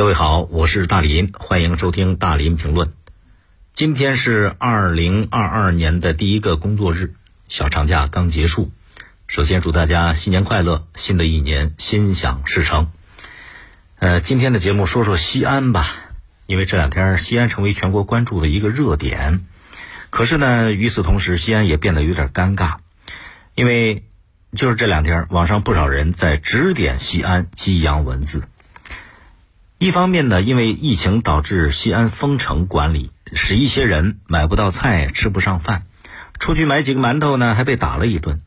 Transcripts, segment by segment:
各位好，我是大林，欢迎收听大林评论。今天是二零二二年的第一个工作日，小长假刚结束。首先祝大家新年快乐，新的一年心想事成。呃，今天的节目说说西安吧，因为这两天西安成为全国关注的一个热点。可是呢，与此同时，西安也变得有点尴尬，因为就是这两天，网上不少人在指点西安激扬文字。一方面呢，因为疫情导致西安封城管理，使一些人买不到菜、吃不上饭，出去买几个馒头呢，还被打了一顿。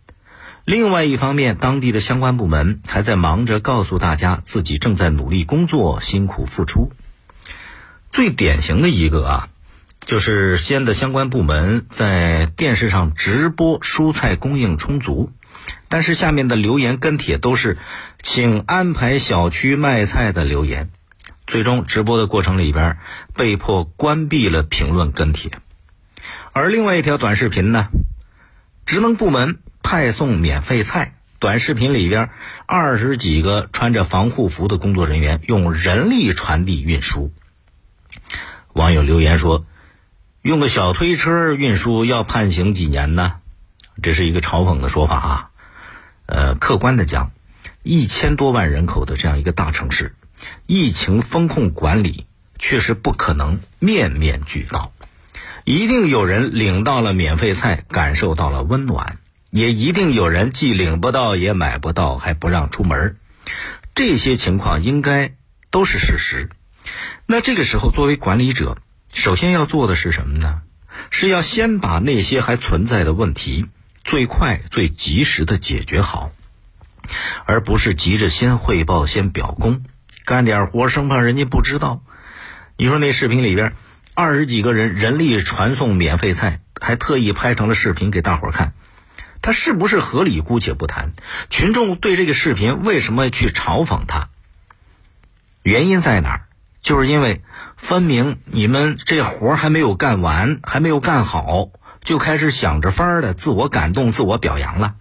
另外一方面，当地的相关部门还在忙着告诉大家自己正在努力工作、辛苦付出。最典型的一个啊。就是西安的相关部门在电视上直播蔬菜供应充足，但是下面的留言跟帖都是“请安排小区卖菜”的留言，最终直播的过程里边被迫关闭了评论跟帖。而另外一条短视频呢，职能部门派送免费菜，短视频里边二十几个穿着防护服的工作人员用人力传递运输。网友留言说。用个小推车运输要判刑几年呢？这是一个嘲讽的说法啊。呃，客观的讲，一千多万人口的这样一个大城市，疫情风控管理确实不可能面面俱到。一定有人领到了免费菜，感受到了温暖；也一定有人既领不到也买不到，还不让出门。这些情况应该都是事实。那这个时候，作为管理者，首先要做的是什么呢？是要先把那些还存在的问题最快、最及时的解决好，而不是急着先汇报、先表功，干点活生怕人家不知道。你说那视频里边二十几个人人力传送免费菜，还特意拍成了视频给大伙看，他是不是合理姑且不谈。群众对这个视频为什么去嘲讽他？原因在哪儿？就是因为。分明你们这活还没有干完，还没有干好，就开始想着法儿的自我感动、自我表扬了。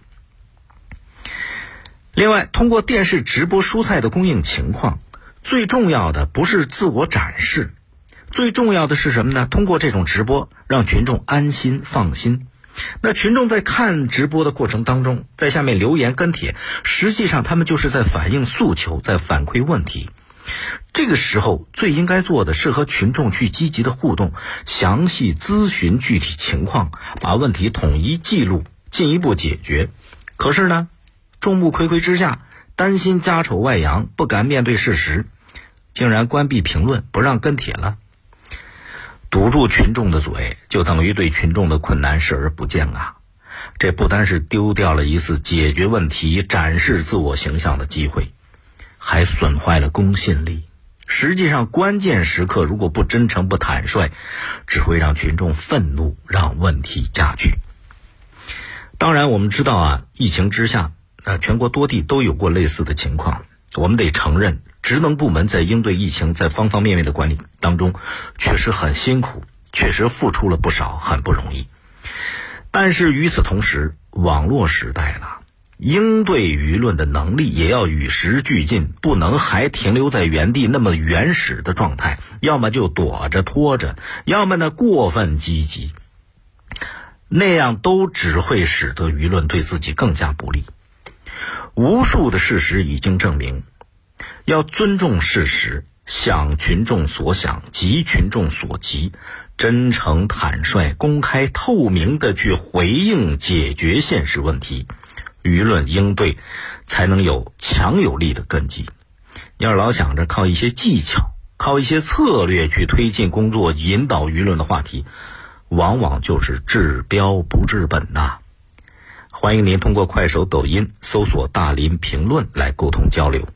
另外，通过电视直播蔬菜的供应情况，最重要的不是自我展示，最重要的是什么呢？通过这种直播，让群众安心放心。那群众在看直播的过程当中，在下面留言跟帖，实际上他们就是在反映诉求，在反馈问题。这个时候最应该做的是和群众去积极的互动，详细咨询具体情况，把问题统一记录，进一步解决。可是呢，众目睽睽之下，担心家丑外扬，不敢面对事实，竟然关闭评论，不让跟帖了，堵住群众的嘴，就等于对群众的困难视而不见啊！这不单是丢掉了一次解决问题、展示自我形象的机会。还损坏了公信力。实际上，关键时刻如果不真诚、不坦率，只会让群众愤怒，让问题加剧。当然，我们知道啊，疫情之下，呃，全国多地都有过类似的情况。我们得承认，职能部门在应对疫情、在方方面面的管理当中，确实很辛苦，确实付出了不少，很不容易。但是与此同时，网络时代了。应对舆论的能力也要与时俱进，不能还停留在原地那么原始的状态，要么就躲着拖着，要么呢过分积极，那样都只会使得舆论对自己更加不利。无数的事实已经证明，要尊重事实，想群众所想，急群众所急，真诚、坦率、公开、透明的去回应、解决现实问题。舆论应对，才能有强有力的根基。要是老想着靠一些技巧、靠一些策略去推进工作、引导舆论的话题，往往就是治标不治本呐。欢迎您通过快手、抖音搜索“大林评论”来沟通交流。